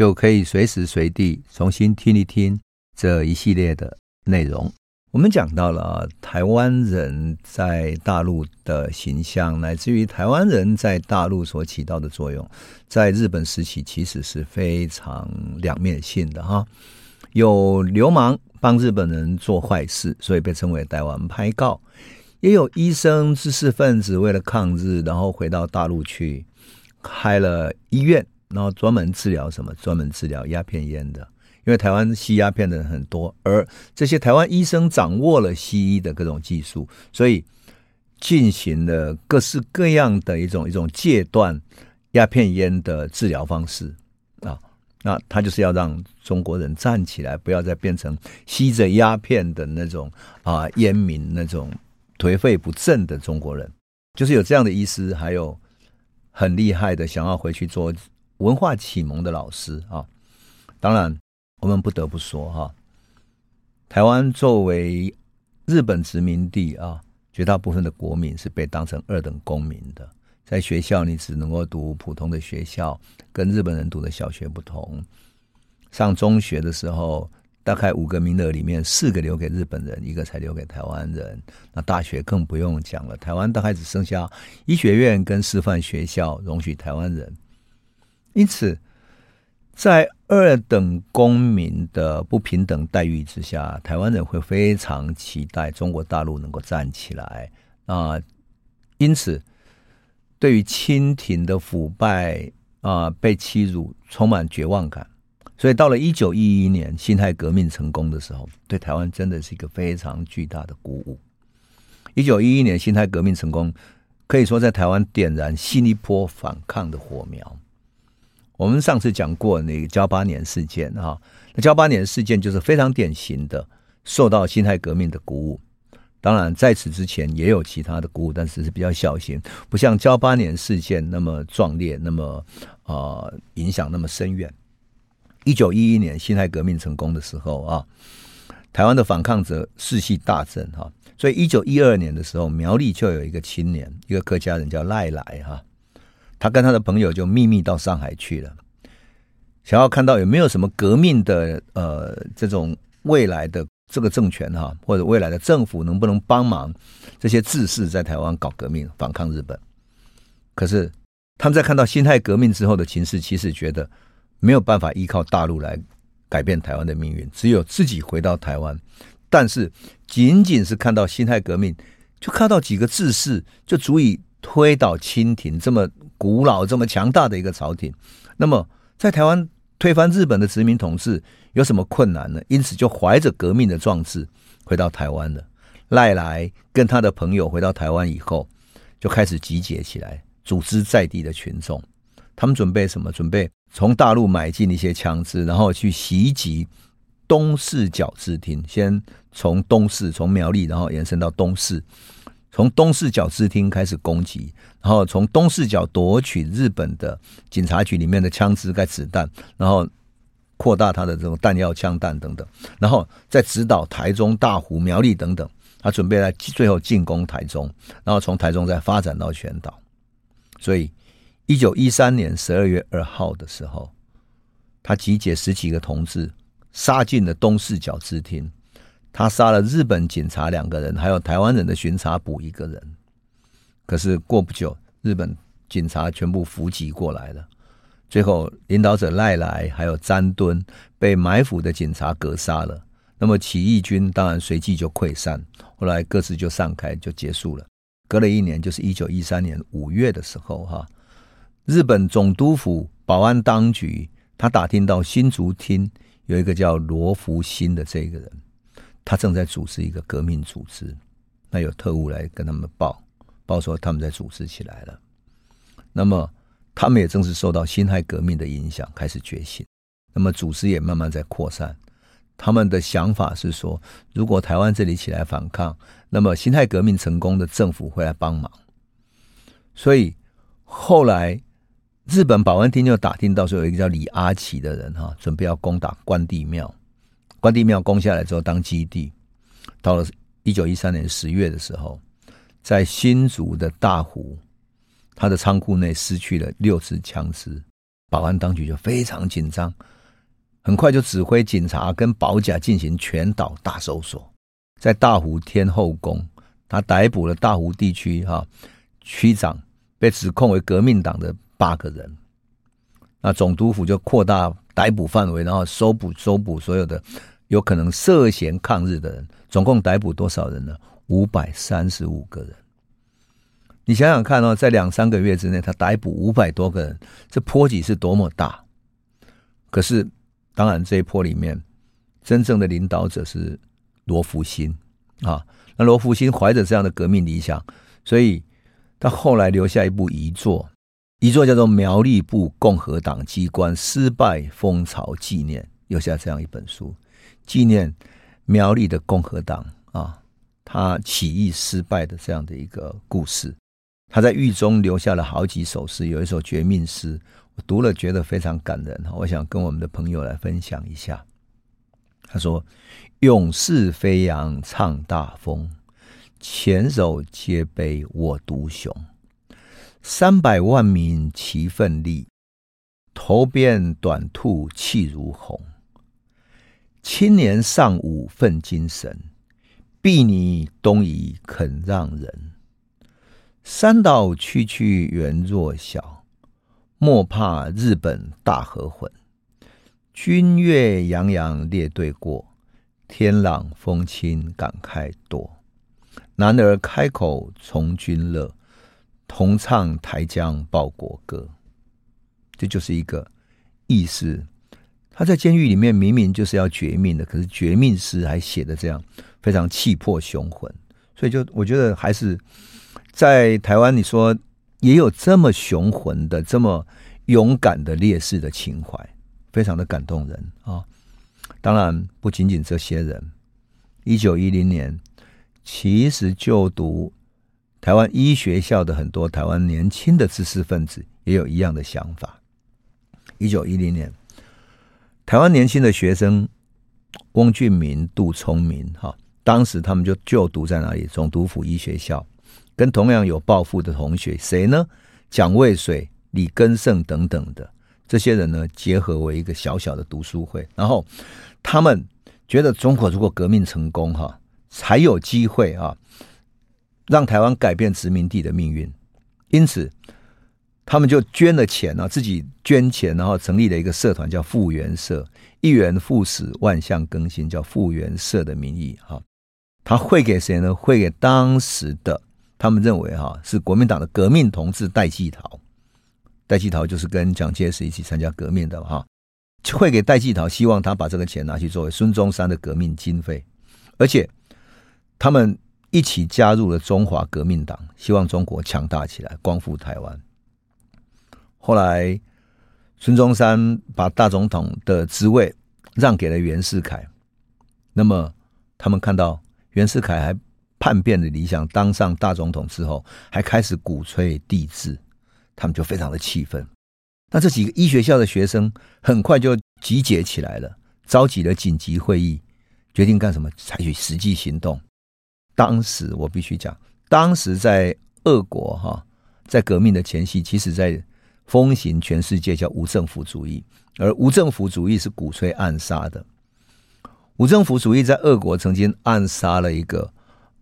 就可以随时随地重新听一听这一系列的内容。我们讲到了台湾人在大陆的形象，乃至于台湾人在大陆所起到的作用，在日本时期其实是非常两面性的哈。有流氓帮日本人做坏事，所以被称为台湾拍告。也有医生、知识分子为了抗日，然后回到大陆去开了医院，然后专门治疗什么？专门治疗鸦片烟的。因为台湾吸鸦片的人很多，而这些台湾医生掌握了西医的各种技术，所以进行了各式各样的一种一种戒断鸦片烟的治疗方式啊。那他就是要让中国人站起来，不要再变成吸着鸦片的那种啊烟民那种。颓废不振的中国人，就是有这样的医师，还有很厉害的想要回去做文化启蒙的老师啊。当然，我们不得不说哈，台湾作为日本殖民地啊，绝大部分的国民是被当成二等公民的。在学校，你只能够读普通的学校，跟日本人读的小学不同。上中学的时候。大概五个名额里面，四个留给日本人，一个才留给台湾人。那大学更不用讲了，台湾大概只剩下医学院跟师范学校容许台湾人。因此，在二等公民的不平等待遇之下，台湾人会非常期待中国大陆能够站起来啊。因此，对于清廷的腐败啊，被欺辱，充满绝望感。所以到了一九一一年辛亥革命成功的时候，对台湾真的是一个非常巨大的鼓舞。一九一一年辛亥革命成功，可以说在台湾点燃新一波反抗的火苗。我们上次讲过那个噍吧哖事件哈，那噍吧哖事件就是非常典型的受到辛亥革命的鼓舞。当然在此之前也有其他的鼓舞，但是是比较小型，不像噍吧哖事件那么壮烈，那么呃影响那么深远。一九一一年辛亥革命成功的时候啊，台湾的反抗者士气大振哈，所以一九一二年的时候，苗栗就有一个青年，一个客家人叫赖来哈，他跟他的朋友就秘密到上海去了，想要看到有没有什么革命的呃这种未来的这个政权哈，或者未来的政府能不能帮忙这些志士在台湾搞革命反抗日本？可是他们在看到辛亥革命之后的情势，其实觉得。没有办法依靠大陆来改变台湾的命运，只有自己回到台湾。但是，仅仅是看到辛亥革命，就看到几个志士，就足以推倒清廷这么古老、这么强大的一个朝廷。那么，在台湾推翻日本的殖民统治有什么困难呢？因此，就怀着革命的壮志回到台湾了。赖来跟他的朋友回到台湾以后，就开始集结起来，组织在地的群众。他们准备什么？准备从大陆买进一些枪支，然后去袭击东势角支厅。先从东势，从苗栗，然后延伸到东势，从东势角支厅开始攻击，然后从东势角夺取日本的警察局里面的枪支、跟子弹，然后扩大他的这种弹药、枪弹等等，然后再直捣台中、大湖、苗栗等等。他准备来最后进攻台中，然后从台中再发展到全岛。所以。一九一三年十二月二号的时候，他集结十几个同志，杀进了东势角支厅。他杀了日本警察两个人，还有台湾人的巡查补一个人。可是过不久，日本警察全部伏击过来了。最后，领导者赖来还有詹敦被埋伏的警察格杀了。那么起义军当然随即就溃散，后来各自就散开，就结束了。隔了一年，就是一九一三年五月的时候，哈。日本总督府保安当局，他打听到新竹厅有一个叫罗福新的这个人，他正在组织一个革命组织。那有特务来跟他们报，报说他们在组织起来了。那么他们也正是受到辛亥革命的影响，开始觉醒。那么组织也慢慢在扩散。他们的想法是说，如果台湾这里起来反抗，那么辛亥革命成功的政府会来帮忙。所以后来日本保安厅就打听到说，有一个叫李阿奇的人哈，准备要攻打关帝庙。关帝庙攻下来之后当基地，到了一九一三年十月的时候，在新竹的大湖。他的仓库内失去了六支枪支，保安当局就非常紧张，很快就指挥警察跟保甲进行全岛大搜索。在大湖天后宫，他逮捕了大湖地区哈区长，被指控为革命党的八个人。那总督府就扩大逮捕范围，然后搜捕搜捕所有的有可能涉嫌抗日的人，总共逮捕多少人呢？五百三十五个人。你想想看哦，在两三个月之内，他逮捕五百多个人，这波及是多么大！可是，当然这一波里面，真正的领导者是罗福新啊。那罗福新怀着这样的革命理想，所以他后来留下一部遗作，一座叫做《苗栗部共和党机关失败风潮纪念》，留下这样一本书，纪念苗栗的共和党啊，他起义失败的这样的一个故事。他在狱中留下了好几首诗，有一首绝命诗，我读了觉得非常感人。我想跟我们的朋友来分享一下。他说：“勇士飞扬唱大风，前手皆悲我独雄。三百万民齐奋力，头鞭短兔气如虹。青年尚武奋精神，睥睨东夷肯让人。”山岛区区原若小，莫怕日本大和魂。军乐洋洋列队过，天朗风清感慨多。男儿开口从军乐，同唱台江报国歌。这就是一个意思。他在监狱里面明明就是要绝命的，可是绝命诗还写的这样非常气魄雄浑，所以就我觉得还是。在台湾，你说也有这么雄浑的、这么勇敢的烈士的情怀，非常的感动人啊！当然，不仅仅这些人。一九一零年，其实就读台湾医学校的很多台湾年轻的知识分子也有一样的想法。一九一零年，台湾年轻的学生翁俊明、杜聪明，哈，当时他们就就读在哪里？总督府医学校。跟同样有抱负的同学，谁呢？蒋渭水、李根胜等等的这些人呢，结合为一个小小的读书会。然后他们觉得，中国如果革命成功，哈，才有机会啊，让台湾改变殖民地的命运。因此，他们就捐了钱啊，自己捐钱，然后成立了一个社团，叫复原社。一元复始，万象更新，叫复原社的名义哈。他汇给谁呢？汇给当时的。他们认为哈是国民党的革命同志戴季陶，戴季陶就是跟蒋介石一起参加革命的哈，会给戴季陶，希望他把这个钱拿去作为孙中山的革命经费，而且他们一起加入了中华革命党，希望中国强大起来，光复台湾。后来孙中山把大总统的职位让给了袁世凯，那么他们看到袁世凯还。叛变的理想当上大总统之后，还开始鼓吹帝制，他们就非常的气愤。那这几个医学校的学生很快就集结起来了，召集了紧急会议，决定干什么？采取实际行动。当时我必须讲，当时在俄国哈，在革命的前夕，其实在风行全世界叫无政府主义，而无政府主义是鼓吹暗杀的。无政府主义在俄国曾经暗杀了一个。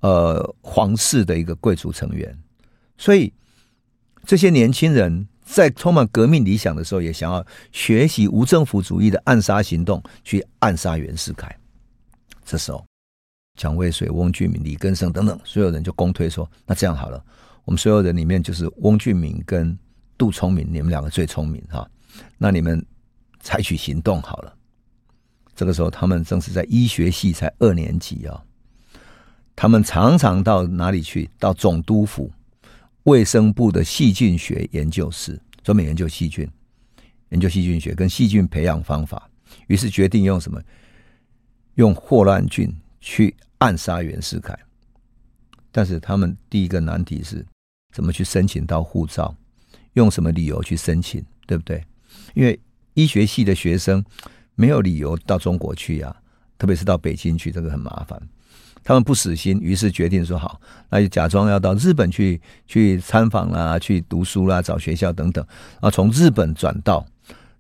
呃，皇室的一个贵族成员，所以这些年轻人在充满革命理想的时候，也想要学习无政府主义的暗杀行动，去暗杀袁世凯。这时候，蒋渭水、翁俊明、李根生等等所有人就公推说：“那这样好了，我们所有人里面就是翁俊明跟杜聪明，你们两个最聪明哈，那你们采取行动好了。”这个时候，他们正是在医学系才二年级啊。他们常常到哪里去？到总督府卫生部的细菌学研究室，专门研究细菌，研究细菌学跟细菌培养方法。于是决定用什么？用霍乱菌去暗杀袁世凯。但是他们第一个难题是，怎么去申请到护照？用什么理由去申请？对不对？因为医学系的学生没有理由到中国去呀、啊，特别是到北京去，这个很麻烦。他们不死心，于是决定说好，那就假装要到日本去去参访啦，去读书啦，找学校等等。啊，从日本转道，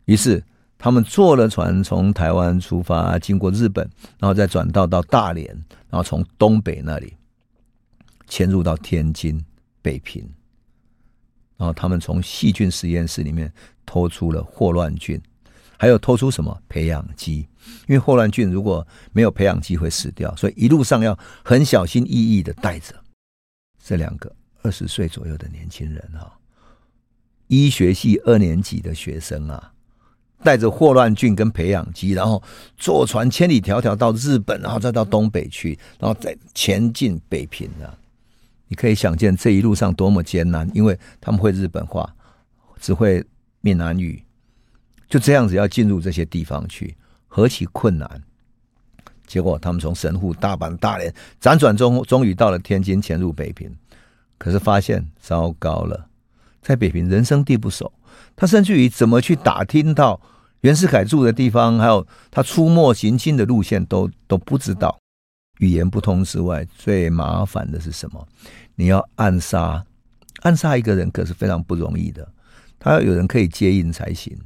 于是他们坐了船从台湾出发，经过日本，然后再转道到大连，然后从东北那里潜入到天津、北平，然后他们从细菌实验室里面偷出了霍乱菌。还有偷出什么培养基？因为霍乱菌如果没有培养基会死掉，所以一路上要很小心翼翼的带着这两个二十岁左右的年轻人啊，医学系二年级的学生啊，带着霍乱菌跟培养基，然后坐船千里迢迢到日本，然后再到东北去，然后再前进北平啊。你可以想见这一路上多么艰难，因为他们会日本话，只会闽南语。就这样子要进入这些地方去，何其困难！结果他们从神户、大阪、大连辗转中，终于到了天津，潜入北平。可是发现糟糕了，在北平人生地不熟，他甚至于怎么去打听到袁世凯住的地方，还有他出没行经的路线都都不知道。语言不通之外，最麻烦的是什么？你要暗杀，暗杀一个人可是非常不容易的，他要有人可以接应才行。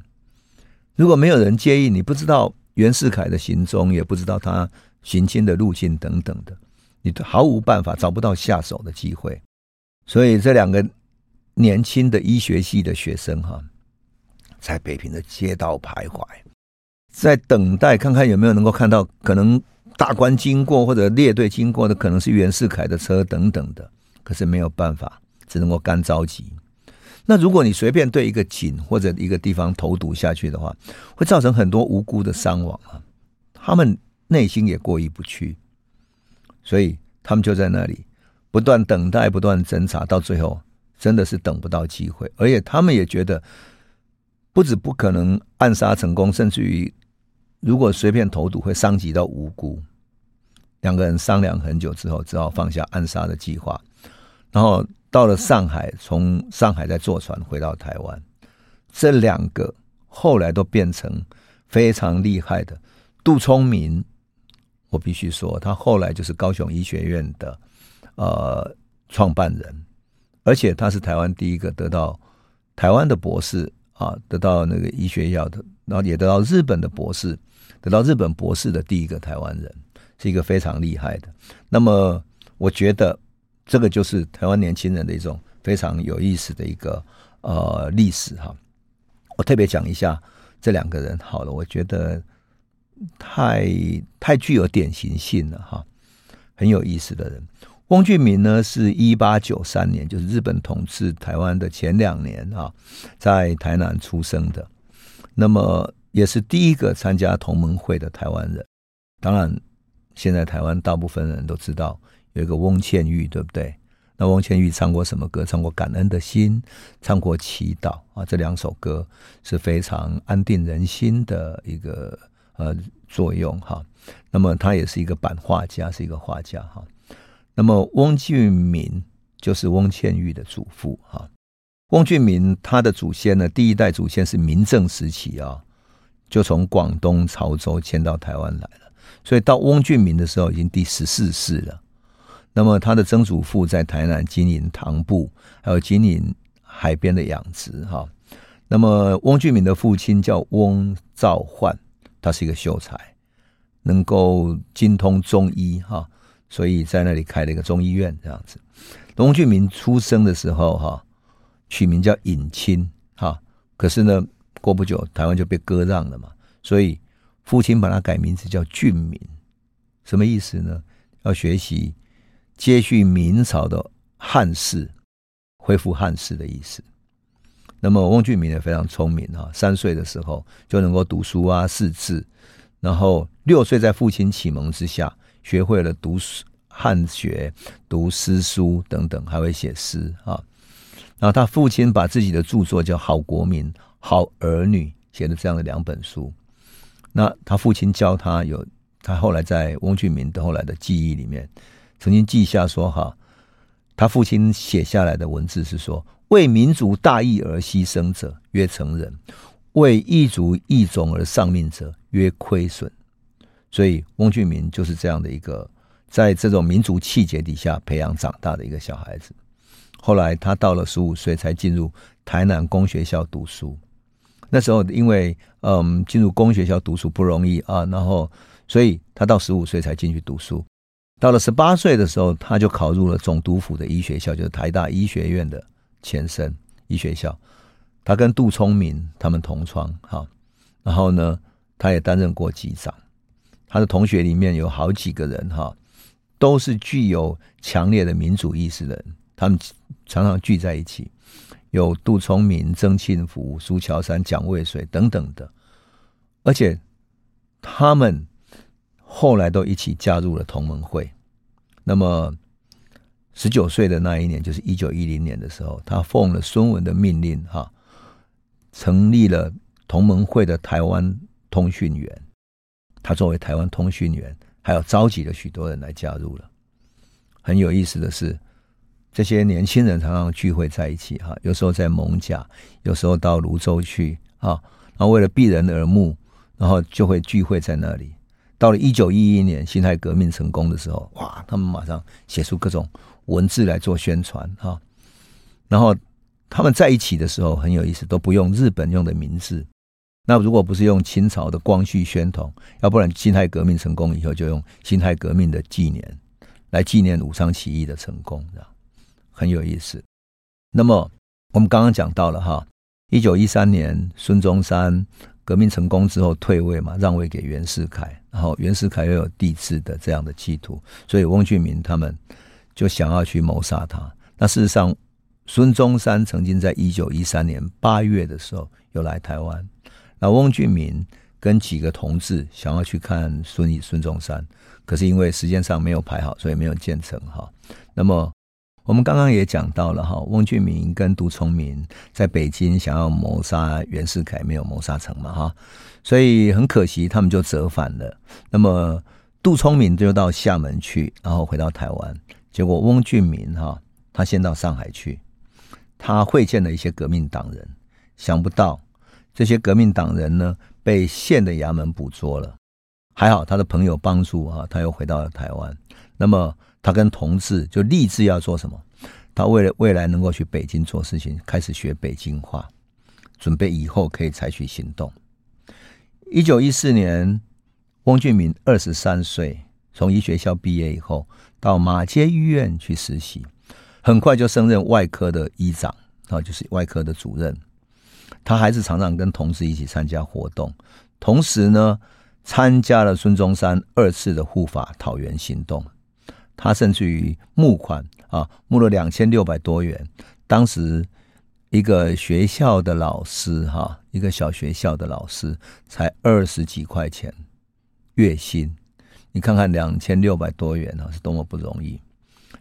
如果没有人接应，你不知道袁世凯的行踪，也不知道他行经的路径等等的，你都毫无办法，找不到下手的机会。所以这两个年轻的医学系的学生哈，在北平的街道徘徊，在等待看看有没有能够看到可能大官经过或者列队经过的，可能是袁世凯的车等等的，可是没有办法，只能够干着急。那如果你随便对一个井或者一个地方投毒下去的话，会造成很多无辜的伤亡啊！他们内心也过意不去，所以他们就在那里不断等待、不断侦查，到最后真的是等不到机会，而且他们也觉得不止不可能暗杀成功，甚至于如果随便投毒会伤及到无辜。两个人商量很久之后，只好放下暗杀的计划，然后。到了上海，从上海再坐船回到台湾，这两个后来都变成非常厉害的。杜聪明，我必须说，他后来就是高雄医学院的呃创办人，而且他是台湾第一个得到台湾的博士啊，得到那个医学药的，然后也得到日本的博士，得到日本博士的第一个台湾人，是一个非常厉害的。那么，我觉得。这个就是台湾年轻人的一种非常有意思的一个呃历史哈。我特别讲一下这两个人好了，我觉得太太具有典型性了哈，很有意思的人。翁俊明呢，是一八九三年，就是日本统治台湾的前两年啊，在台南出生的。那么也是第一个参加同盟会的台湾人。当然，现在台湾大部分人都知道。有一个翁倩玉，对不对？那翁倩玉唱过什么歌？唱过《感恩的心》，唱过《祈祷》啊，这两首歌是非常安定人心的一个呃作用哈。那么他也是一个版画家，是一个画家哈。那么翁俊明就是翁倩玉的祖父哈。翁俊明他的祖先呢，第一代祖先是明郑时期啊，就从广东潮州迁到台湾来了，所以到翁俊明的时候已经第十四世了。那么他的曾祖父在台南经营糖布，还有经营海边的养殖哈。那么翁俊明的父亲叫翁兆焕，他是一个秀才，能够精通中医哈，所以在那里开了一个中医院这样子。翁俊明出生的时候哈，取名叫尹清哈，可是呢过不久台湾就被割让了嘛，所以父亲把他改名字叫俊明，什么意思呢？要学习。接续明朝的汉室，恢复汉室的意思。那么翁俊明也非常聪明哈，三岁的时候就能够读书啊、识字，然后六岁在父亲启蒙之下，学会了读汉学、读诗书等等，还会写诗啊。然后他父亲把自己的著作叫《好国民》《好儿女》写了这样的两本书，那他父亲教他有，他后来在翁俊明的后来的记忆里面，曾经记下说哈，他父亲写下来的文字是说：为民族大义而牺牲者，曰成人；为异族异种而丧命者，曰亏损。所以翁俊民就是这样的一个，在这种民族气节底下培养长大的一个小孩子。后来他到了十五岁才进入台南公学校读书。那时候因为嗯进入公学校读书不容易啊，然后所以他到十五岁才进去读书。到了十八岁的时候，他就考入了总督府的医学校，就是台大医学院的前身医学校。他跟杜聪明他们同窗哈，然后呢，他也担任过级长。他的同学里面有好几个人哈，都是具有强烈的民主意识的人，他们常常聚在一起，有杜聪明、曾庆福、苏乔山、蒋渭水等等的，而且他们后来都一起加入了同盟会。那么十九岁的那一年，就是一九一零年的时候，他奉了孙文的命令哈，成立了同盟会的台湾通讯员。他作为台湾通讯员，还有召集了许多人来加入了。很有意思的是，这些年轻人常常聚会在一起哈，有时候在蒙甲，有时候到泸州去啊，然后为了避人耳目，然后就会聚会在那里。到了一九一一年辛亥革命成功的时候，哇，他们马上写出各种文字来做宣传哈。然后他们在一起的时候很有意思，都不用日本用的名字。那如果不是用清朝的光绪宣统，要不然辛亥革命成功以后就用辛亥革命的纪年来纪念武昌起义的成功，这样很有意思。那么我们刚刚讲到了哈，一九一三年孙中山革命成功之后退位嘛，让位给袁世凯，然后袁世凯又有帝制的这样的企图，所以翁俊民他们就想要去谋杀他。那事实上，孙中山曾经在一九一三年八月的时候有来台湾。那翁俊民跟几个同志想要去看孙孙中山，可是因为时间上没有排好，所以没有建成哈。那么我们刚刚也讲到了哈，翁俊民跟杜聪明在北京想要谋杀袁世凯，没有谋杀成嘛哈，所以很可惜他们就折返了。那么杜聪明就到厦门去，然后回到台湾，结果翁俊民哈，他先到上海去，他会见了一些革命党人，想不到。这些革命党人呢，被县的衙门捕捉了，还好他的朋友帮助啊，他又回到了台湾。那么他跟同志就立志要做什么？他为了未来能够去北京做事情，开始学北京话，准备以后可以采取行动。一九一四年，翁俊民二十三岁，从医学校毕业以后，到马街医院去实习，很快就升任外科的医长啊，就是外科的主任。他还是常常跟同事一起参加活动，同时呢，参加了孙中山二次的护法讨袁行动。他甚至于募款啊，募了两千六百多元。当时一个学校的老师哈，一个小学校的老师才二十几块钱月薪，你看看两千六百多元啊，是多么不容易。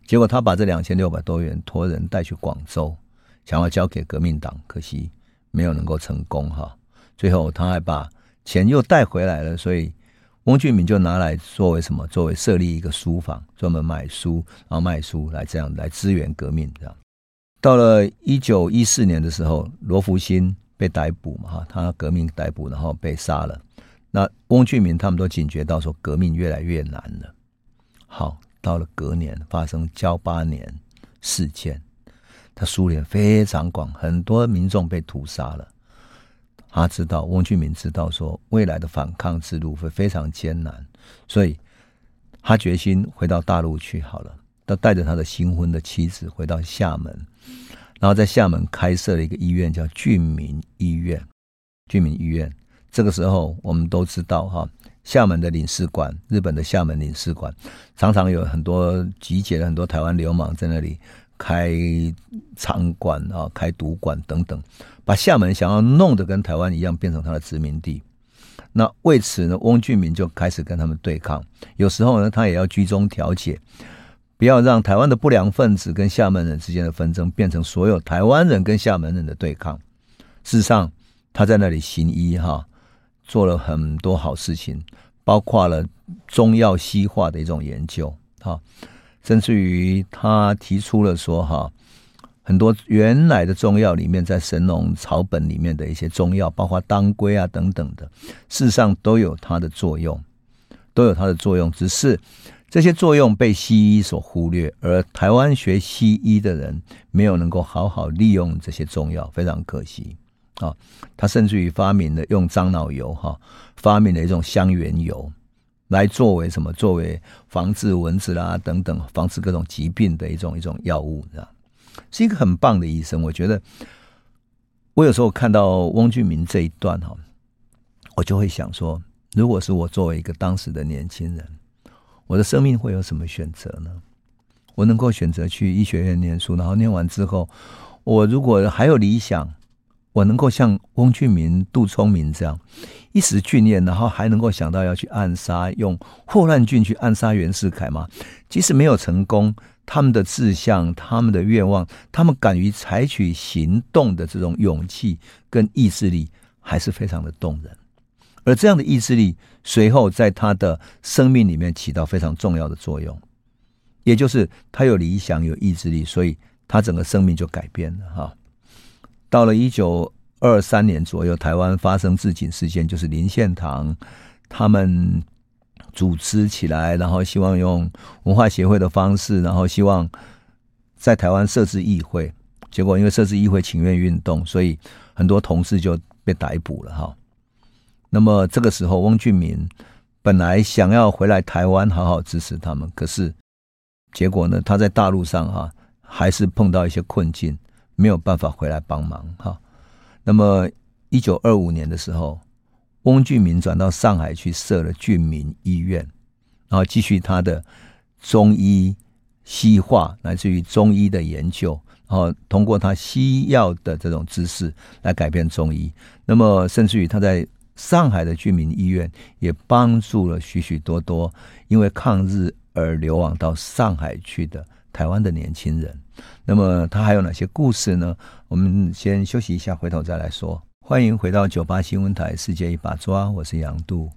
结果他把这两千六百多元托人带去广州，想要交给革命党，可惜。没有能够成功哈，最后他还把钱又带回来了，所以翁俊民就拿来作为什么？作为设立一个书房，专门买书然后卖书来这样来支援革命这样。到了一九一四年的时候，罗福新被逮捕嘛哈，他革命逮捕然后被杀了。那翁俊民他们都警觉到说革命越来越难了。好，到了隔年发生交八年事件。他苏联非常广，很多民众被屠杀了。他知道，翁俊民知道说未来的反抗之路会非常艰难，所以他决心回到大陆去好了。他带着他的新婚的妻子回到厦门，然后在厦门开设了一个医院，叫俊民医院。俊民医院，这个时候我们都知道哈，厦门的领事馆，日本的厦门领事馆，常常有很多集结了很多台湾流氓在那里。开场馆啊，开赌馆等等，把厦门想要弄得跟台湾一样，变成他的殖民地。那为此呢，翁俊民就开始跟他们对抗。有时候呢，他也要居中调解，不要让台湾的不良分子跟厦门人之间的纷争变成所有台湾人跟厦门人的对抗。事实上，他在那里行医哈，做了很多好事情，包括了中药西化的一种研究，哈，甚至于他提出了说，哈，很多原来的中药里面，在神农草本里面的一些中药，包括当归啊等等的，事实上都有它的作用，都有它的作用，只是这些作用被西医所忽略，而台湾学西医的人没有能够好好利用这些中药，非常可惜。啊，他甚至于发明了用樟脑油哈，发明了一种香橼油，来作为什么？作为防治蚊子啦等等，防治各种疾病的一种一种药物，是？是一个很棒的医生。我觉得，我有时候看到翁俊明这一段哈，我就会想说，如果是我作为一个当时的年轻人，我的生命会有什么选择呢？我能够选择去医学院念书，然后念完之后，我如果还有理想。我能够像翁俊明、杜聪明这样一时俊艳，然后还能够想到要去暗杀，用霍乱菌去暗杀袁世凯吗？即使没有成功，他们的志向、他们的愿望、他们敢于采取行动的这种勇气跟意志力，还是非常的动人。而这样的意志力，随后在他的生命里面起到非常重要的作用，也就是他有理想、有意志力，所以他整个生命就改变了哈。到了一九二三年左右，台湾发生自警事件，就是林献堂他们组织起来，然后希望用文化协会的方式，然后希望在台湾设置议会。结果因为设置议会请愿运动，所以很多同事就被逮捕了哈。那么这个时候，翁俊明本来想要回来台湾好好支持他们，可是结果呢，他在大陆上哈还是碰到一些困境。没有办法回来帮忙哈。那么，一九二五年的时候，翁俊明转到上海去设了俊明医院，然后继续他的中医西化，乃至于中医的研究，然后通过他西药的这种知识来改变中医。那么，甚至于他在上海的俊民医院也帮助了许许多多因为抗日而流亡到上海去的台湾的年轻人。那么他还有哪些故事呢？我们先休息一下，回头再来说。欢迎回到九八新闻台《世界一把抓》，我是杨杜。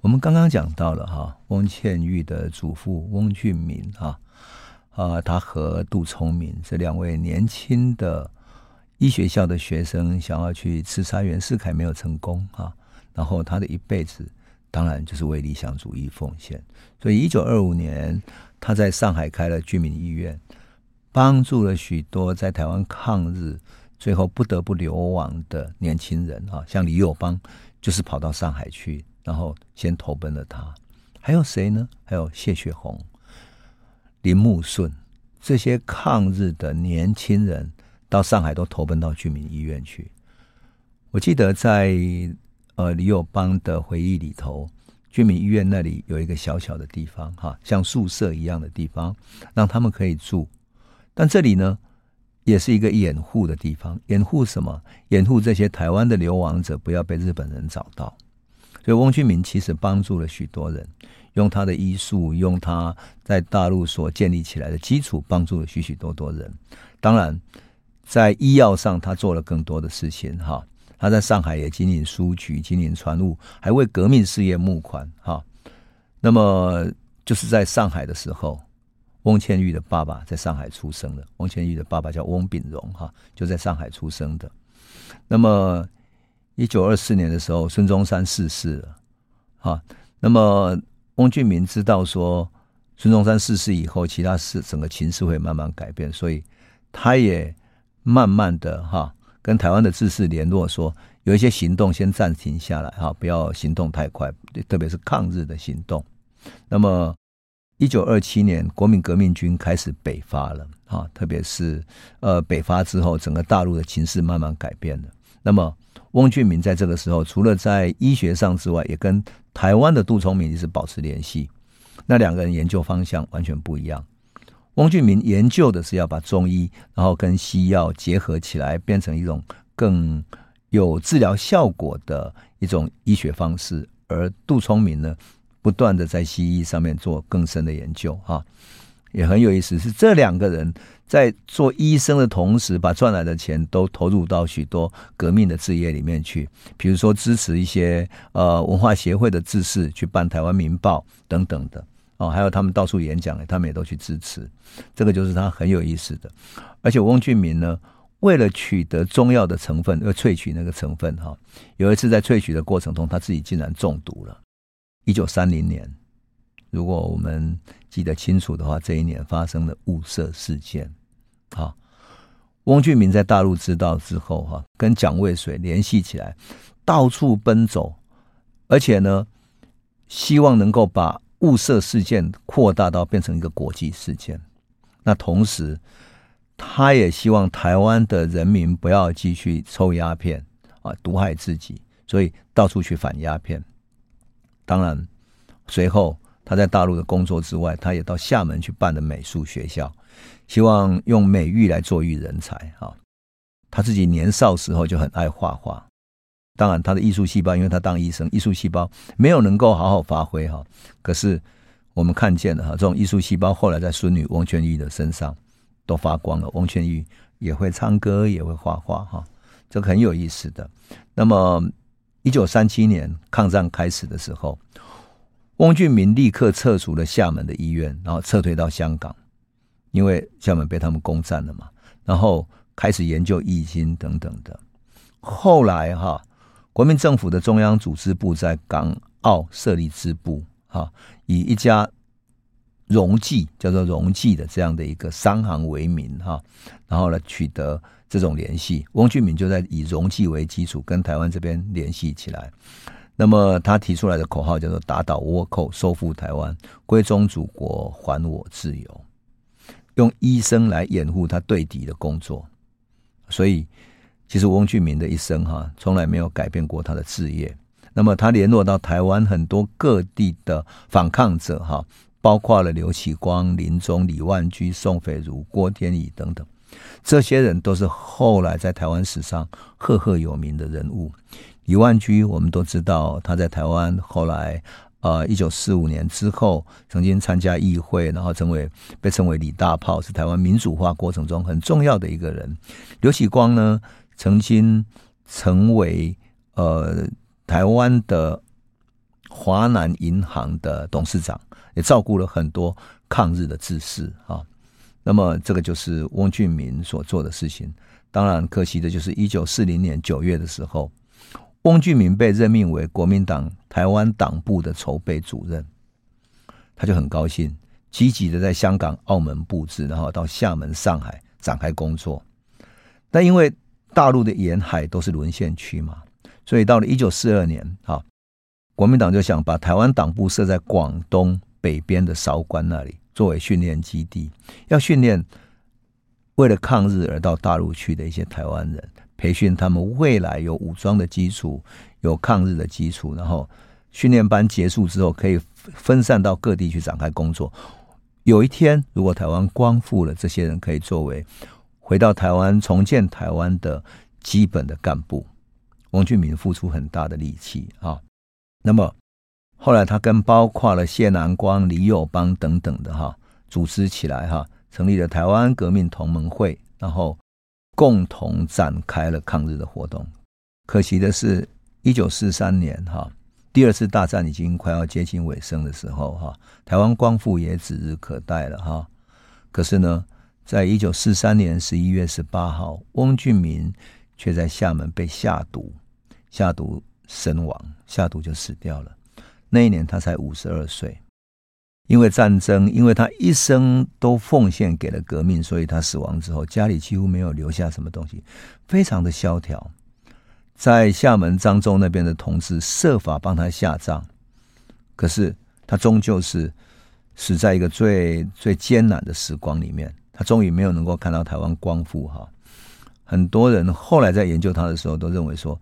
我们刚刚讲到了哈，翁倩玉的祖父翁俊明哈啊，他和杜聪明这两位年轻的医学校的学生，想要去刺杀袁世凯没有成功哈，然后他的一辈子当然就是为理想主义奉献。所以一九二五年，他在上海开了居民医院。帮助了许多在台湾抗日最后不得不流亡的年轻人啊，像李友邦就是跑到上海去，然后先投奔了他。还有谁呢？还有谢雪红、林木顺这些抗日的年轻人到上海都投奔到居民医院去。我记得在呃李友邦的回忆里头，居民医院那里有一个小小的地方哈，像宿舍一样的地方，让他们可以住。但这里呢，也是一个掩护的地方，掩护什么？掩护这些台湾的流亡者不要被日本人找到。所以翁俊明其实帮助了许多人，用他的医术，用他在大陆所建立起来的基础，帮助了许许多多人。当然，在医药上，他做了更多的事情。哈，他在上海也经营书局，经营船务，还为革命事业募款。哈，那么就是在上海的时候。翁倩玉的爸爸在上海出生的，翁倩玉的爸爸叫翁炳荣，哈，就在上海出生的。那么，一九二四年的时候，孙中山逝世了，哈。那么，翁俊明知道说，孙中山逝世以后，其他事整个情势会慢慢改变，所以他也慢慢的哈，跟台湾的志士联络，说有一些行动先暂停下来，哈，不要行动太快，特别是抗日的行动。那么。一九二七年，国民革命军开始北伐了啊！特别是呃，北伐之后，整个大陆的情势慢慢改变了。那么，翁俊明在这个时候，除了在医学上之外，也跟台湾的杜聪明一直保持联系。那两个人研究方向完全不一样。翁俊明研究的是要把中医，然后跟西药结合起来，变成一种更有治疗效果的一种医学方式。而杜聪明呢？不断的在西医上面做更深的研究哈，也很有意思，是这两个人在做医生的同时，把赚来的钱都投入到许多革命的事业里面去，比如说支持一些呃文化协会的志士去办台湾民报等等的哦，还有他们到处演讲，他们也都去支持，这个就是他很有意思的。而且翁俊民呢，为了取得中药的成分，要萃取那个成分哈，有一次在萃取的过程中，他自己竟然中毒了。一九三零年。如果我们记得清楚的话，这一年发生了雾社事件。好，翁俊明在大陆知道之后，哈，跟蒋渭水联系起来，到处奔走，而且呢，希望能够把雾社事件扩大到变成一个国际事件。那同时，他也希望台湾的人民不要继续抽鸦片啊，毒害自己，所以到处去反鸦片。当然，随后。他在大陆的工作之外，他也到厦门去办了美术学校，希望用美育来作育人才。哈，他自己年少时候就很爱画画，当然他的艺术细胞，因为他当医生，艺术细胞没有能够好好发挥。哈，可是我们看见了哈，这种艺术细胞后来在孙女翁倩玉的身上都发光了。翁倩玉也会唱歌，也会画画。哈，这很有意思的。那么，一九三七年抗战开始的时候。翁俊民立刻撤除了厦门的医院，然后撤退到香港，因为厦门被他们攻占了嘛。然后开始研究易经等等的。后来哈，国民政府的中央组织部在港澳设立支部，哈，以一家荣记叫做荣记的这样的一个商行为名，哈，然后呢取得这种联系。翁俊敏就在以荣记为基础，跟台湾这边联系起来。那么他提出来的口号叫做“打倒倭寇，收复台湾，归宗祖国，还我自由”，用医生来掩护他对敌的工作。所以，其实翁俊明的一生哈，从来没有改变过他的志业。那么他联络到台湾很多各地的反抗者哈，包括了刘启光、林宗、李万居、宋斐如、郭天仪等等，这些人都是后来在台湾史上赫赫有名的人物。李万居，我们都知道，他在台湾后来，呃，一九四五年之后，曾经参加议会，然后成为被称为李大炮，是台湾民主化过程中很重要的一个人。刘启光呢，曾经成为呃台湾的华南银行的董事长，也照顾了很多抗日的志士啊。那么，这个就是翁俊民所做的事情。当然，可惜的就是一九四零年九月的时候。翁俊民被任命为国民党台湾党部的筹备主任，他就很高兴，积极的在香港、澳门布置，然后到厦门、上海展开工作。但因为大陆的沿海都是沦陷区嘛，所以到了一九四二年，哈，国民党就想把台湾党部设在广东北边的韶关那里，作为训练基地，要训练为了抗日而到大陆去的一些台湾人。培训他们未来有武装的基础，有抗日的基础，然后训练班结束之后，可以分散到各地去展开工作。有一天，如果台湾光复了，这些人可以作为回到台湾重建台湾的基本的干部。王俊民付出很大的力气啊。那么后来，他跟包括了谢南光、李友邦等等的哈，组织起来哈，成立了台湾革命同盟会，然后。共同展开了抗日的活动。可惜的是，一九四三年哈，第二次大战已经快要接近尾声的时候哈，台湾光复也指日可待了哈。可是呢，在一九四三年十一月十八号，翁俊民却在厦门被下毒，下毒身亡，下毒就死掉了。那一年他才五十二岁。因为战争，因为他一生都奉献给了革命，所以他死亡之后，家里几乎没有留下什么东西，非常的萧条。在厦门漳州那边的同志设法帮他下葬，可是他终究是死在一个最最艰难的时光里面。终于没有能够看到台湾光复哈。很多人后来在研究他的时候，都认为说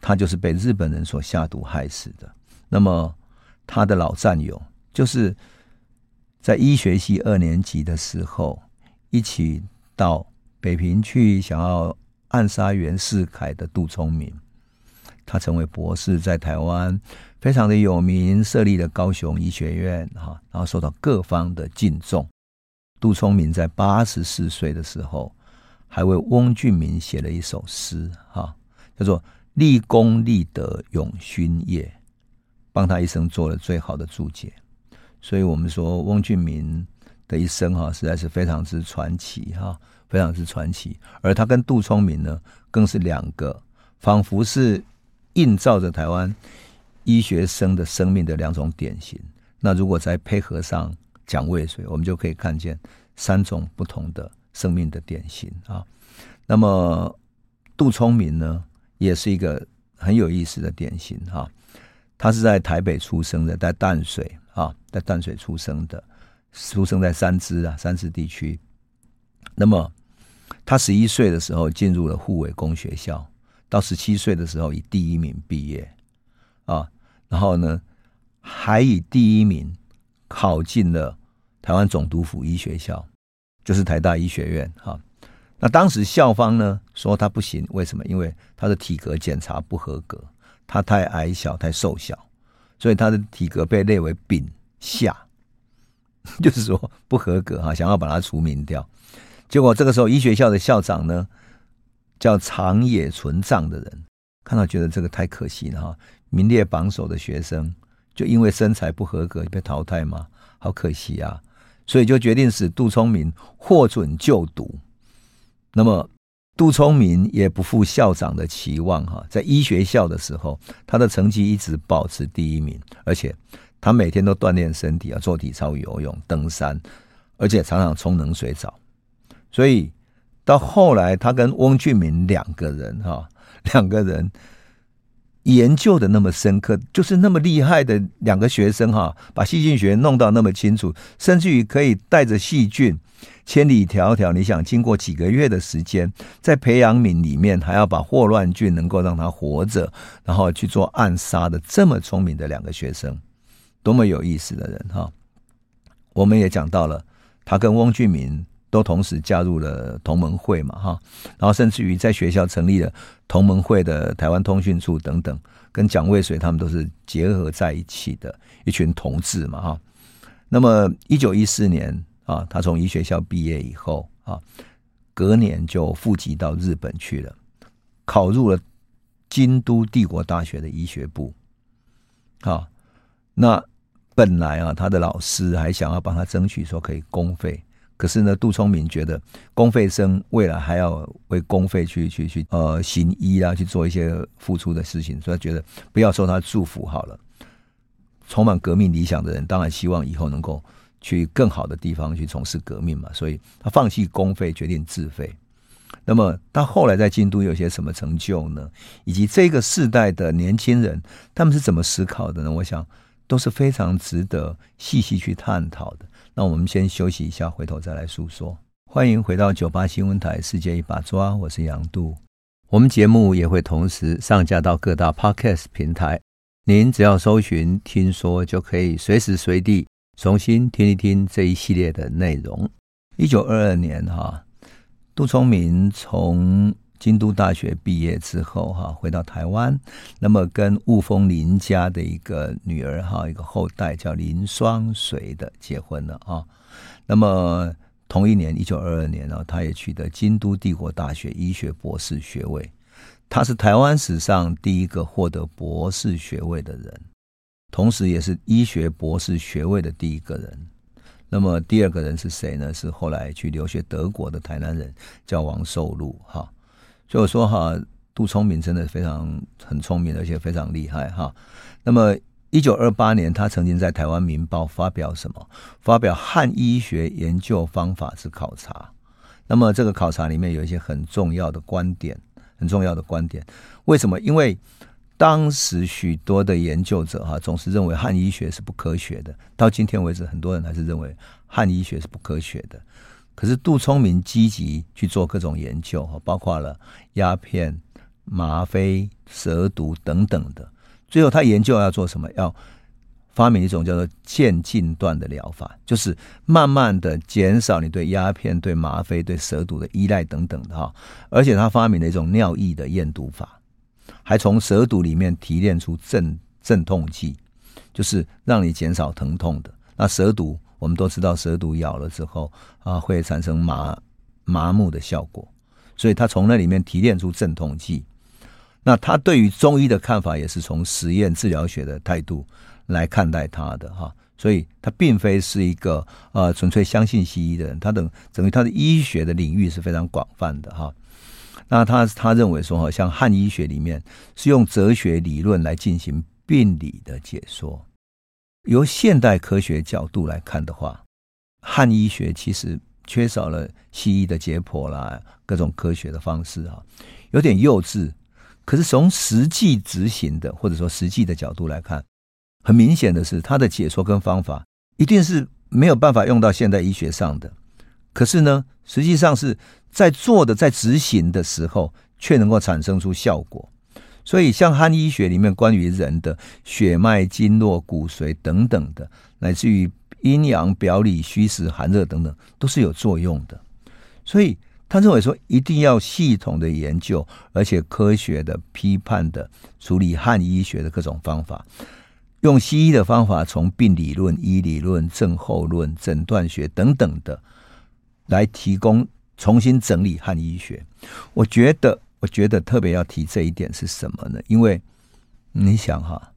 他就是被日本人所下毒害死的。那么他的老战友。就是在医学系二年级的时候，一起到北平去，想要暗杀袁世凯的杜聪明，他成为博士，在台湾非常的有名，设立了高雄医学院哈，然后受到各方的敬重。杜聪明在八十四岁的时候，还为翁俊明写了一首诗，哈，叫做“立功立德永勋业”，帮他一生做了最好的注解。所以，我们说翁俊明的一生哈，实在是非常之传奇哈，非常之传奇。而他跟杜聪明呢，更是两个仿佛是映照着台湾医学生的生命的两种典型。那如果再配合上讲渭水，我们就可以看见三种不同的生命的典型啊。那么杜聪明呢，也是一个很有意思的典型哈。他是在台北出生的，在淡水啊，在淡水出生的，出生在三芝啊，三芝地区。那么他十一岁的时候进入了护卫工学校，到十七岁的时候以第一名毕业啊，然后呢，还以第一名考进了台湾总督府医学校，就是台大医学院哈。那当时校方呢说他不行，为什么？因为他的体格检查不合格。他太矮小，太瘦小，所以他的体格被列为丙下，就是说不合格哈，想要把他除名掉。结果这个时候，医学校的校长呢，叫长野纯藏的人，看到觉得这个太可惜了哈，名列榜首的学生就因为身材不合格被淘汰吗，好可惜啊，所以就决定使杜聪明获准就读。那么。杜聪明也不负校长的期望，哈，在医学校的时候，他的成绩一直保持第一名，而且他每天都锻炼身体啊，做体操、游泳、登山，而且常常冲冷水澡。所以到后来，他跟翁俊明两个人，哈，两个人。研究的那么深刻，就是那么厉害的两个学生哈，把细菌学弄到那么清楚，甚至于可以带着细菌千里迢迢，你想经过几个月的时间，在培养皿里面还要把霍乱菌能够让它活着，然后去做暗杀的这么聪明的两个学生，多么有意思的人哈！我们也讲到了，他跟翁俊明。都同时加入了同盟会嘛，哈，然后甚至于在学校成立了同盟会的台湾通讯处等等，跟蒋渭水他们都是结合在一起的一群同志嘛，哈。那么一九一四年啊，他从医学校毕业以后啊，隔年就复籍到日本去了，考入了京都帝国大学的医学部。好，那本来啊，他的老师还想要帮他争取说可以公费。可是呢，杜聪明觉得公费生未来还要为公费去去去呃行医啊，去做一些付出的事情，所以他觉得不要受他祝福好了。充满革命理想的人，当然希望以后能够去更好的地方去从事革命嘛，所以他放弃公费，决定自费。那么他后来在京都有些什么成就呢？以及这个世代的年轻人他们是怎么思考的呢？我想都是非常值得细细去探讨的。那我们先休息一下，回头再来诉说。欢迎回到九八新闻台《世界一把抓》，我是杨度。我们节目也会同时上架到各大 Podcast 平台，您只要搜寻“听说”，就可以随时随地重新听一听这一系列的内容。一九二二年，哈，杜聪明从京都大学毕业之后，哈，回到台湾，那么跟雾峰林家的一个女儿，哈，一个后代叫林双水的结婚了啊。那么同一年，一九二二年呢，他也取得京都帝国大学医学博士学位，他是台湾史上第一个获得博士学位的人，同时也是医学博士学位的第一个人。那么第二个人是谁呢？是后来去留学德国的台南人，叫王寿禄，哈。所以我说哈，杜聪明真的非常很聪明，而且非常厉害哈。那么，一九二八年，他曾经在台湾《民报》发表什么？发表汉医学研究方法之考察。那么，这个考察里面有一些很重要的观点，很重要的观点。为什么？因为当时许多的研究者哈，总是认为汉医学是不科学的。到今天为止，很多人还是认为汉医学是不科学的。可是杜聪明积极去做各种研究，包括了鸦片、吗啡、蛇毒等等的。最后他研究要做什么？要发明一种叫做渐进段的疗法，就是慢慢的减少你对鸦片、对吗啡、对蛇毒的依赖等等的哈。而且他发明了一种尿液的验毒法，还从蛇毒里面提炼出镇镇痛剂，就是让你减少疼痛的。那蛇毒。我们都知道蛇毒咬了之后啊，会产生麻麻木的效果，所以他从那里面提炼出镇痛剂。那他对于中医的看法也是从实验治疗学的态度来看待他的哈，所以他并非是一个呃纯粹相信西医的人，他等整个他的医学的领域是非常广泛的哈。那他他认为说，好像汉医学里面是用哲学理论来进行病理的解说。由现代科学角度来看的话，汉医学其实缺少了西医的解剖啦，各种科学的方式啊，有点幼稚。可是从实际执行的或者说实际的角度来看，很明显的是，他的解说跟方法一定是没有办法用到现代医学上的。可是呢，实际上是在做的、在执行的时候，却能够产生出效果。所以，像汉医学里面关于人的血脉、经络、骨髓等等的，乃至于阴阳、表里、虚实、寒热等等，都是有作用的。所以，他认为说，一定要系统的研究，而且科学的、批判的处理汉医学的各种方法，用西医的方法，从病理论、医理论、症候论、诊断学等等的，来提供重新整理汉医学。我觉得。我觉得特别要提这一点是什么呢？因为你想哈，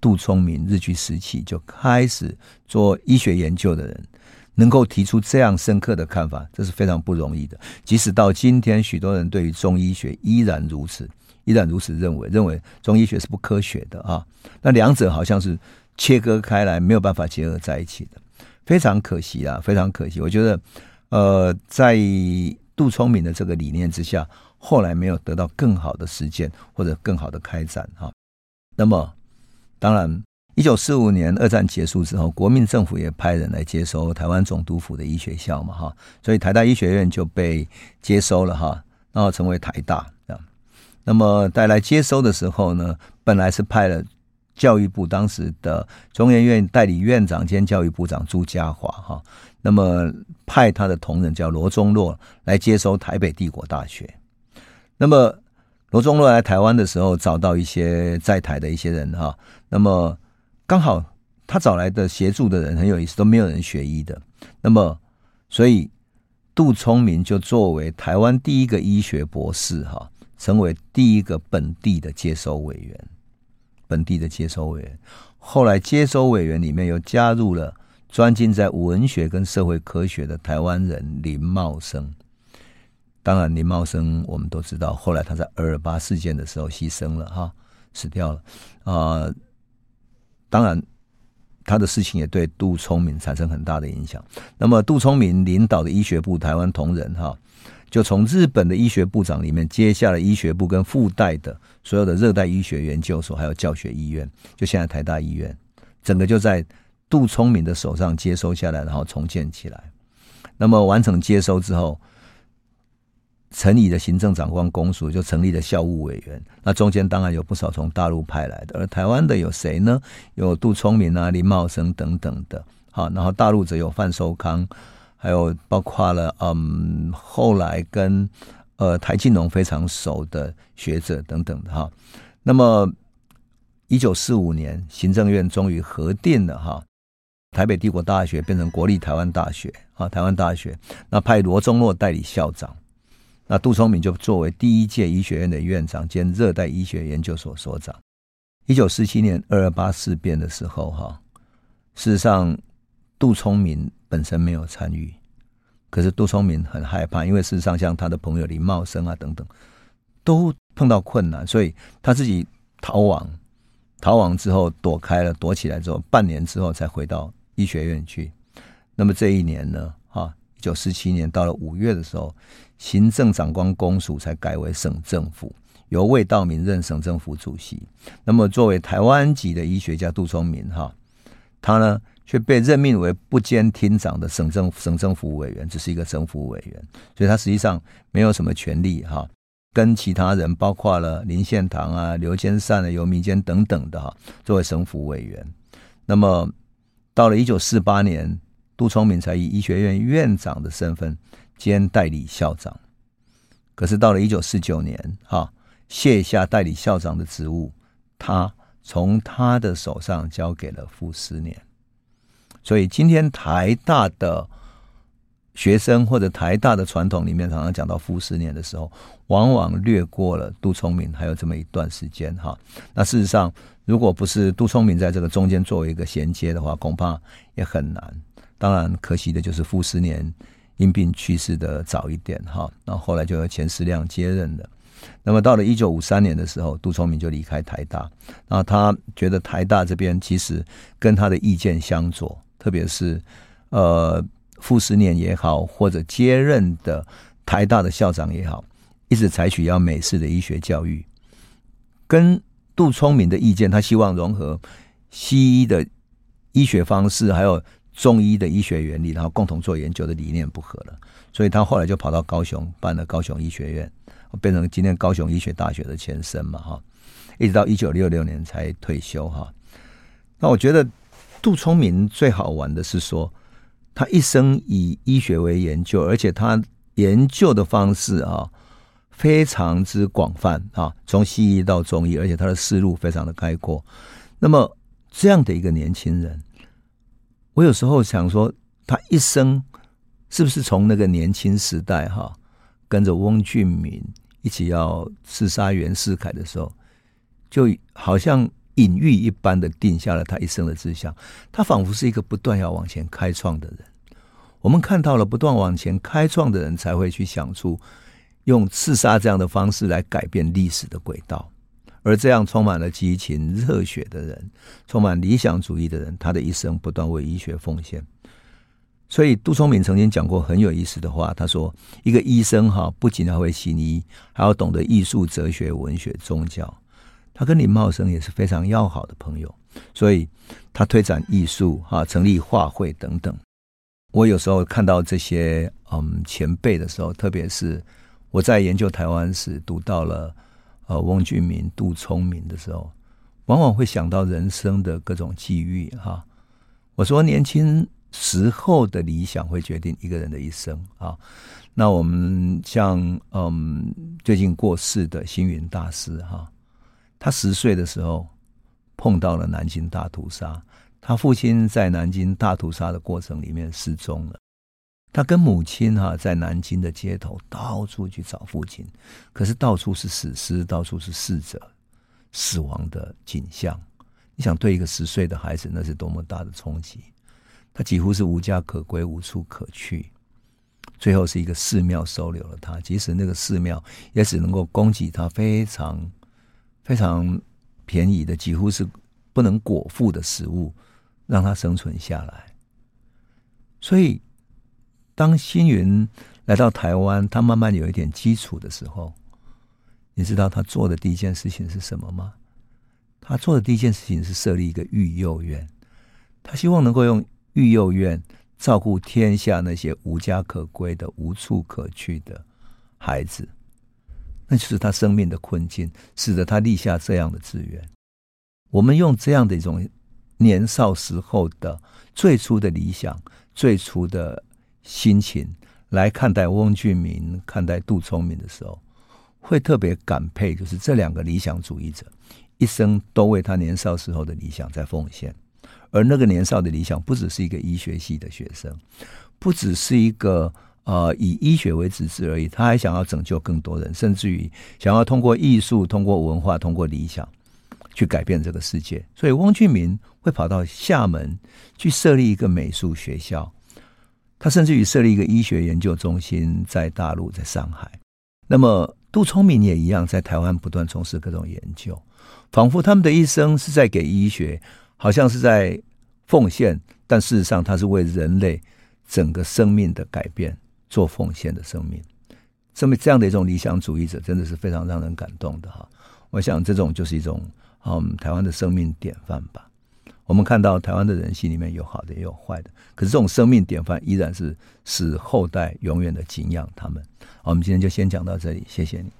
杜聪明日据时期就开始做医学研究的人，能够提出这样深刻的看法，这是非常不容易的。即使到今天，许多人对于中医学依然如此，依然如此认为，认为中医学是不科学的啊。那两者好像是切割开来，没有办法结合在一起的，非常可惜啊，非常可惜。我觉得，呃，在杜聪明的这个理念之下。后来没有得到更好的实践或者更好的开展哈，那么当然，一九四五年二战结束之后，国民政府也派人来接收台湾总督府的医学校嘛哈，所以台大医学院就被接收了哈，然后成为台大这样。那么带来接收的时候呢，本来是派了教育部当时的中研院代理院长兼教育部长朱家华哈，那么派他的同仁叫罗宗洛来接收台北帝国大学。那么罗中洛来台湾的时候，找到一些在台的一些人哈。那么刚好他找来的协助的人很有意思，都没有人学医的。那么所以杜聪明就作为台湾第一个医学博士哈，成为第一个本地的接收委员。本地的接收委员，后来接收委员里面又加入了专精在文学跟社会科学的台湾人林茂生。当然，林茂生我们都知道，后来他在二二八事件的时候牺牲了，哈，死掉了啊、呃。当然，他的事情也对杜聪明产生很大的影响。那么，杜聪明领导的医学部台湾同仁，哈，就从日本的医学部长里面接下了医学部跟附带的所有的热带医学研究所，还有教学医院，就现在台大医院，整个就在杜聪明的手上接收下来，然后重建起来。那么完成接收之后。成立的行政长官公署就成立了校务委员，那中间当然有不少从大陆派来的，而台湾的有谁呢？有杜聪明啊、林茂生等等的，好，然后大陆则有范寿康，还有包括了嗯，后来跟呃台庆农非常熟的学者等等的哈。那么一九四五年，行政院终于核定了哈，台北帝国大学变成国立台湾大学啊，台湾大学，那派罗宗洛代理校长。那杜聪明就作为第一届医学院的院长兼热带医学研究所所长。一九四七年二二八事变的时候，哈，事实上杜聪明本身没有参与，可是杜聪明很害怕，因为事实上像他的朋友林茂生啊等等，都碰到困难，所以他自己逃亡，逃亡之后躲开了，躲起来之后，半年之后才回到医学院去。那么这一年呢，哈，一九四七年到了五月的时候。行政长官公署才改为省政府，由魏道明任省政府主席。那么，作为台湾籍的医学家杜聪明哈，他呢却被任命为不兼厅长的省政省政府委员，只是一个省府委员，所以他实际上没有什么权力哈。跟其他人，包括了林献堂啊、刘坚善啊、游民坚等等的哈，作为省府委员。那么，到了一九四八年，杜聪明才以医学院院长的身份。兼代理校长，可是到了一九四九年，哈卸下代理校长的职务，他从他的手上交给了傅斯年，所以今天台大的学生或者台大的传统里面，常常讲到傅斯年的时候，往往略过了杜聪明还有这么一段时间哈。那事实上，如果不是杜聪明在这个中间作为一个衔接的话，恐怕也很难。当然，可惜的就是傅斯年因病去世的早一点哈。那后，后来就由钱思亮接任的。那么到了一九五三年的时候，杜聪明就离开台大。然后他觉得台大这边其实跟他的意见相左，特别是呃。傅斯年也好，或者接任的台大的校长也好，一直采取要美式的医学教育，跟杜聪明的意见，他希望融合西医的医学方式，还有中医的医学原理，然后共同做研究的理念不合了，所以他后来就跑到高雄办了高雄医学院，变成今天高雄医学大学的前身嘛，哈，一直到一九六六年才退休哈。那我觉得杜聪明最好玩的是说。他一生以医学为研究，而且他研究的方式啊非常之广泛啊，从西医到中医，而且他的思路非常的开阔。那么这样的一个年轻人，我有时候想说，他一生是不是从那个年轻时代哈，跟着翁俊明一起要刺杀袁世凯的时候，就好像。隐喻一般的定下了他一生的志向，他仿佛是一个不断要往前开创的人。我们看到了不断往前开创的人，才会去想出用刺杀这样的方式来改变历史的轨道。而这样充满了激情、热血的人，充满理想主义的人，他的一生不断为医学奉献。所以，杜聪明曾经讲过很有意思的话，他说：“一个医生哈，不仅要会行医，还要懂得艺术、哲学、文学、宗教。”他跟林茂生也是非常要好的朋友，所以他推展艺术，哈，成立画会等等。我有时候看到这些嗯前辈的时候，特别是我在研究台湾史，读到了呃翁俊明、杜聪明的时候，往往会想到人生的各种际遇，哈。我说年轻时候的理想会决定一个人的一生啊。那我们像嗯最近过世的星云大师，哈。他十岁的时候碰到了南京大屠杀，他父亲在南京大屠杀的过程里面失踪了。他跟母亲哈在南京的街头到处去找父亲，可是到处是死尸，到处是逝者死亡的景象。你想，对一个十岁的孩子，那是多么大的冲击！他几乎是无家可归，无处可去。最后是一个寺庙收留了他，即使那个寺庙也只能够供给他非常。非常便宜的，几乎是不能果腹的食物，让他生存下来。所以，当星云来到台湾，他慢慢有一点基础的时候，你知道他做的第一件事情是什么吗？他做的第一件事情是设立一个育幼院，他希望能够用育幼院照顾天下那些无家可归的、无处可去的孩子。那就是他生命的困境，使得他立下这样的志愿。我们用这样的一种年少时候的最初的理想、最初的心情来看待翁俊明、看待杜聪明的时候，会特别感佩，就是这两个理想主义者一生都为他年少时候的理想在奉献。而那个年少的理想，不只是一个医学系的学生，不只是一个。呃，以医学为职志而已，他还想要拯救更多人，甚至于想要通过艺术、通过文化、通过理想去改变这个世界。所以，汪俊明会跑到厦门去设立一个美术学校，他甚至于设立一个医学研究中心，在大陆，在上海。那么，杜聪明也一样，在台湾不断从事各种研究，仿佛他们的一生是在给医学，好像是在奉献，但事实上，他是为人类整个生命的改变。做奉献的生命，这么这样的一种理想主义者，真的是非常让人感动的哈。我想这种就是一种嗯台湾的生命典范吧。我们看到台湾的人心里面有好的也有坏的，可是这种生命典范依然是使后代永远的敬仰他们。好，我们今天就先讲到这里，谢谢你。